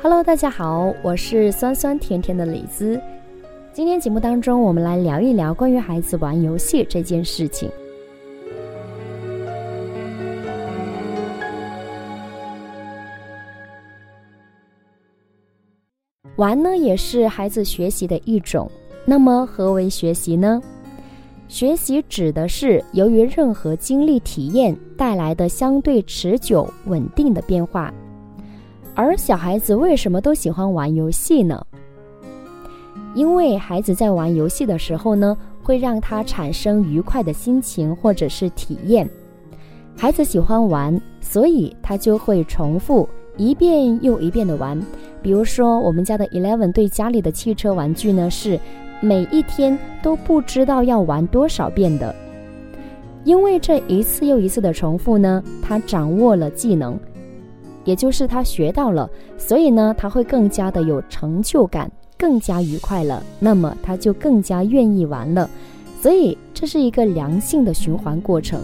Hello，大家好，我是酸酸甜甜的李子。今天节目当中，我们来聊一聊关于孩子玩游戏这件事情。玩呢，也是孩子学习的一种。那么，何为学习呢？学习指的是由于任何经历体验带来的相对持久稳定的变化。而小孩子为什么都喜欢玩游戏呢？因为孩子在玩游戏的时候呢，会让他产生愉快的心情或者是体验。孩子喜欢玩，所以他就会重复一遍又一遍的玩。比如说，我们家的 Eleven 对家里的汽车玩具呢，是每一天都不知道要玩多少遍的。因为这一次又一次的重复呢，他掌握了技能。也就是他学到了，所以呢，他会更加的有成就感，更加愉快了。那么他就更加愿意玩了，所以这是一个良性的循环过程。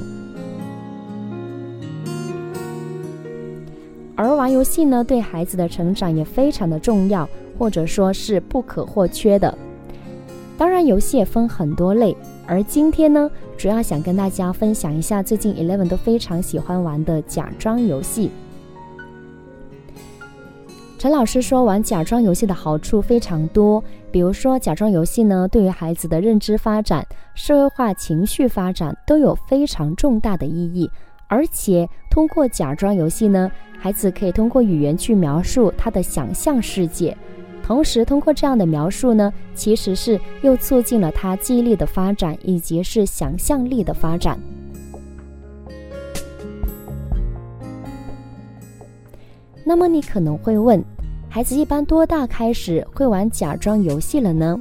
而玩游戏呢，对孩子的成长也非常的重要，或者说是不可或缺的。当然，游戏也分很多类，而今天呢，主要想跟大家分享一下最近 Eleven 都非常喜欢玩的假装游戏。陈老师说，玩假装游戏的好处非常多。比如说，假装游戏呢，对于孩子的认知发展、社会化、情绪发展都有非常重大的意义。而且，通过假装游戏呢，孩子可以通过语言去描述他的想象世界，同时通过这样的描述呢，其实是又促进了他记忆力的发展以及是想象力的发展。那么，你可能会问？孩子一般多大开始会玩假装游戏了呢？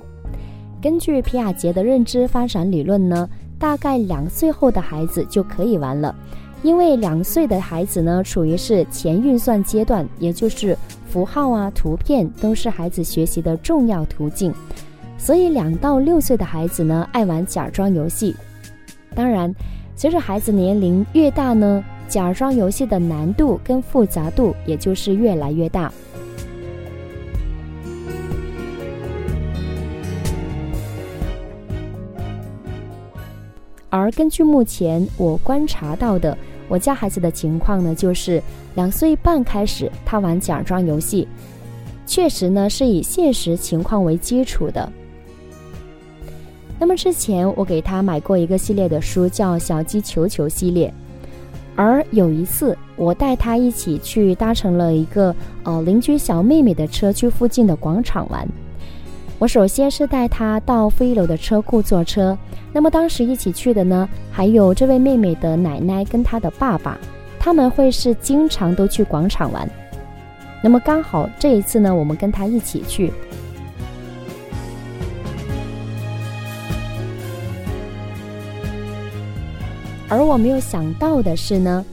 根据皮亚杰的认知发展理论呢，大概两岁后的孩子就可以玩了，因为两岁的孩子呢处于是前运算阶段，也就是符号啊、图片都是孩子学习的重要途径，所以两到六岁的孩子呢爱玩假装游戏。当然，随着孩子年龄越大呢，假装游戏的难度跟复杂度也就是越来越大。而根据目前我观察到的，我家孩子的情况呢，就是两岁半开始他玩假装游戏，确实呢是以现实情况为基础的。那么之前我给他买过一个系列的书，叫《小鸡球球》系列，而有一次我带他一起去搭乘了一个呃邻居小妹妹的车去附近的广场玩。我首先是带他到负一楼的车库坐车，那么当时一起去的呢，还有这位妹妹的奶奶跟她的爸爸，他们会是经常都去广场玩。那么刚好这一次呢，我们跟他一起去，而我没有想到的是呢，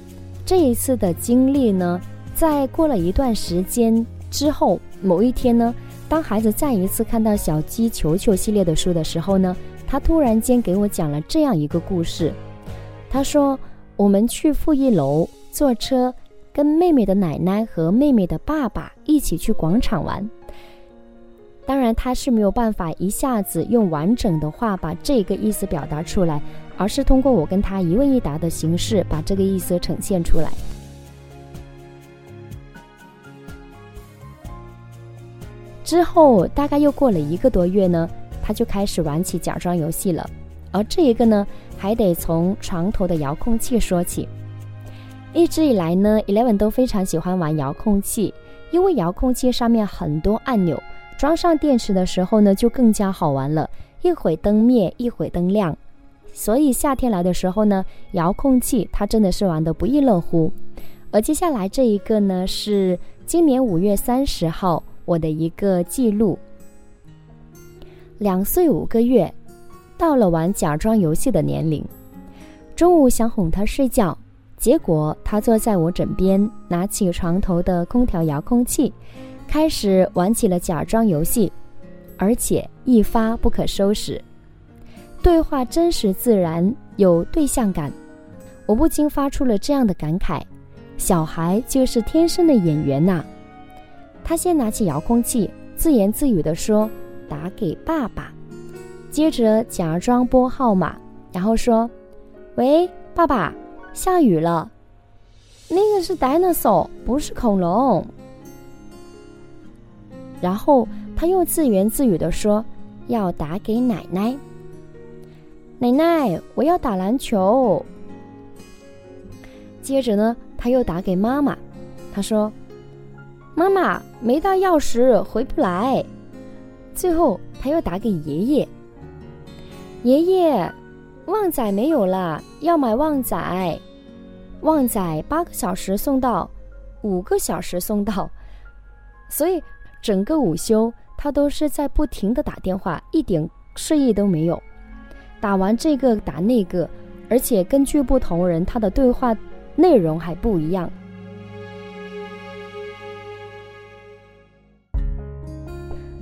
这一次的经历呢，在过了一段时间之后，某一天呢。当孩子再一次看到《小鸡球球》系列的书的时候呢，他突然间给我讲了这样一个故事。他说：“我们去负一楼坐车，跟妹妹的奶奶和妹妹的爸爸一起去广场玩。”当然，他是没有办法一下子用完整的话把这个意思表达出来，而是通过我跟他一问一答的形式把这个意思呈现出来。之后大概又过了一个多月呢，他就开始玩起假装游戏了。而这一个呢，还得从床头的遥控器说起。一直以来呢，Eleven 都非常喜欢玩遥控器，因为遥控器上面很多按钮，装上电池的时候呢，就更加好玩了。一会灯灭，一会灯亮，所以夏天来的时候呢，遥控器它真的是玩得不亦乐乎。而接下来这一个呢，是今年五月三十号。我的一个记录，两岁五个月，到了玩假装游戏的年龄。中午想哄他睡觉，结果他坐在我枕边，拿起床头的空调遥控器，开始玩起了假装游戏，而且一发不可收拾。对话真实自然，有对象感，我不禁发出了这样的感慨：小孩就是天生的演员呐。他先拿起遥控器，自言自语地说：“打给爸爸。”接着假装拨号码，然后说：“喂，爸爸，下雨了。那个是 dinosaur，不是恐龙。”然后他又自言自语地说：“要打给奶奶。奶奶，我要打篮球。”接着呢，他又打给妈妈，他说。妈妈没带钥匙，回不来。最后他又打给爷爷。爷爷，旺仔没有了，要买旺仔。旺仔八个小时送到，五个小时送到。所以整个午休他都是在不停的打电话，一点睡意都没有。打完这个打那个，而且根据不同人，他的对话内容还不一样。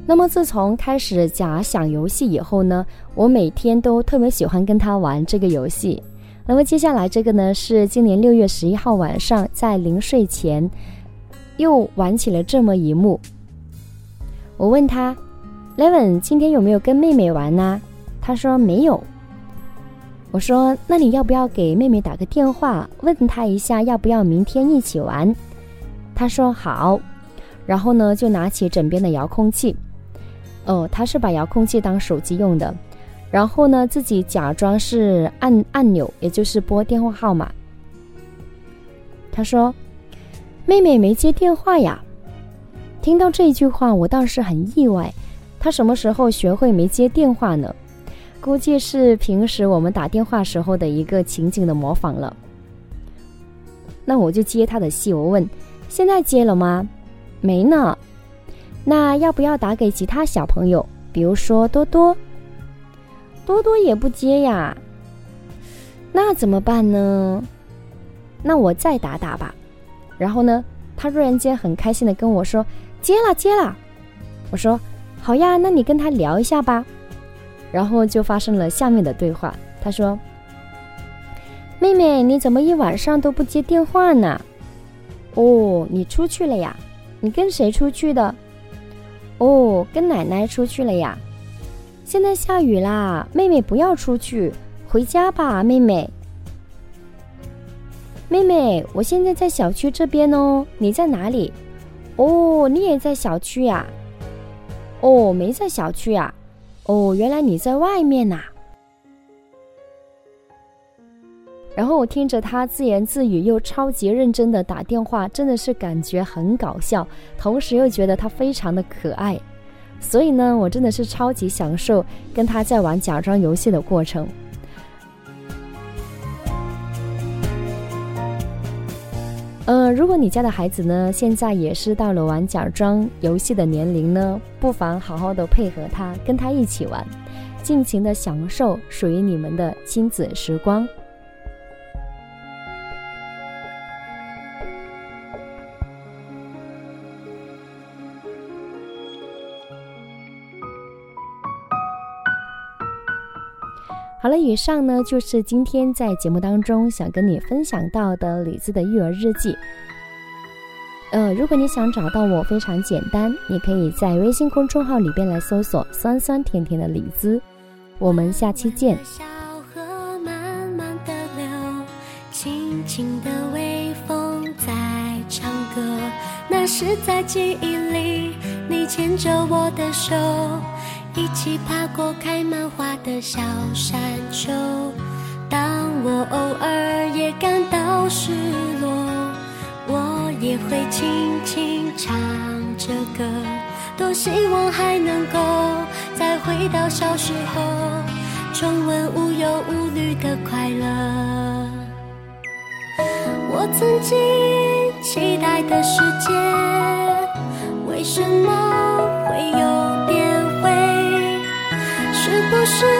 那么自从开始假想游戏以后呢，我每天都特别喜欢跟他玩这个游戏。那么接下来这个呢，是今年六月十一号晚上在临睡前又玩起了这么一幕。我问他，Levin 今天有没有跟妹妹玩呢？他说没有。我说那你要不要给妹妹打个电话，问她一下要不要明天一起玩？他说好。然后呢，就拿起枕边的遥控器。哦，他是把遥控器当手机用的，然后呢，自己假装是按按钮，也就是拨电话号码。他说：“妹妹没接电话呀。”听到这句话，我倒是很意外。他什么时候学会没接电话呢？估计是平时我们打电话时候的一个情景的模仿了。那我就接他的戏，我问：“现在接了吗？”“没呢。”那要不要打给其他小朋友，比如说多多？多多也不接呀，那怎么办呢？那我再打打吧。然后呢，他突然间很开心的跟我说：“接了，接了。”我说：“好呀，那你跟他聊一下吧。”然后就发生了下面的对话。他说：“妹妹，你怎么一晚上都不接电话呢？哦，你出去了呀？你跟谁出去的？”哦，跟奶奶出去了呀。现在下雨啦，妹妹不要出去，回家吧，妹妹。妹妹，我现在在小区这边哦，你在哪里？哦，你也在小区呀？哦，没在小区呀？哦，原来你在外面呐。然后我听着他自言自语又超级认真的打电话，真的是感觉很搞笑，同时又觉得他非常的可爱，所以呢，我真的是超级享受跟他在玩假装游戏的过程。呃，如果你家的孩子呢，现在也是到了玩假装游戏的年龄呢，不妨好好的配合他，跟他一起玩，尽情的享受属于你们的亲子时光。好了，以上呢就是今天在节目当中想跟你分享到的李子的育儿日记。呃，如果你想找到我，非常简单，你可以在微信公众号里边来搜索“酸酸甜甜的李子”。我们下期见。是在记忆里，你牵着我的手。一起爬过开满花的小山丘。当我偶尔也感到失落，我也会轻轻唱着歌。多希望还能够再回到小时候，重温无忧无虑的快乐。我曾经期待的世界，为什么会有？是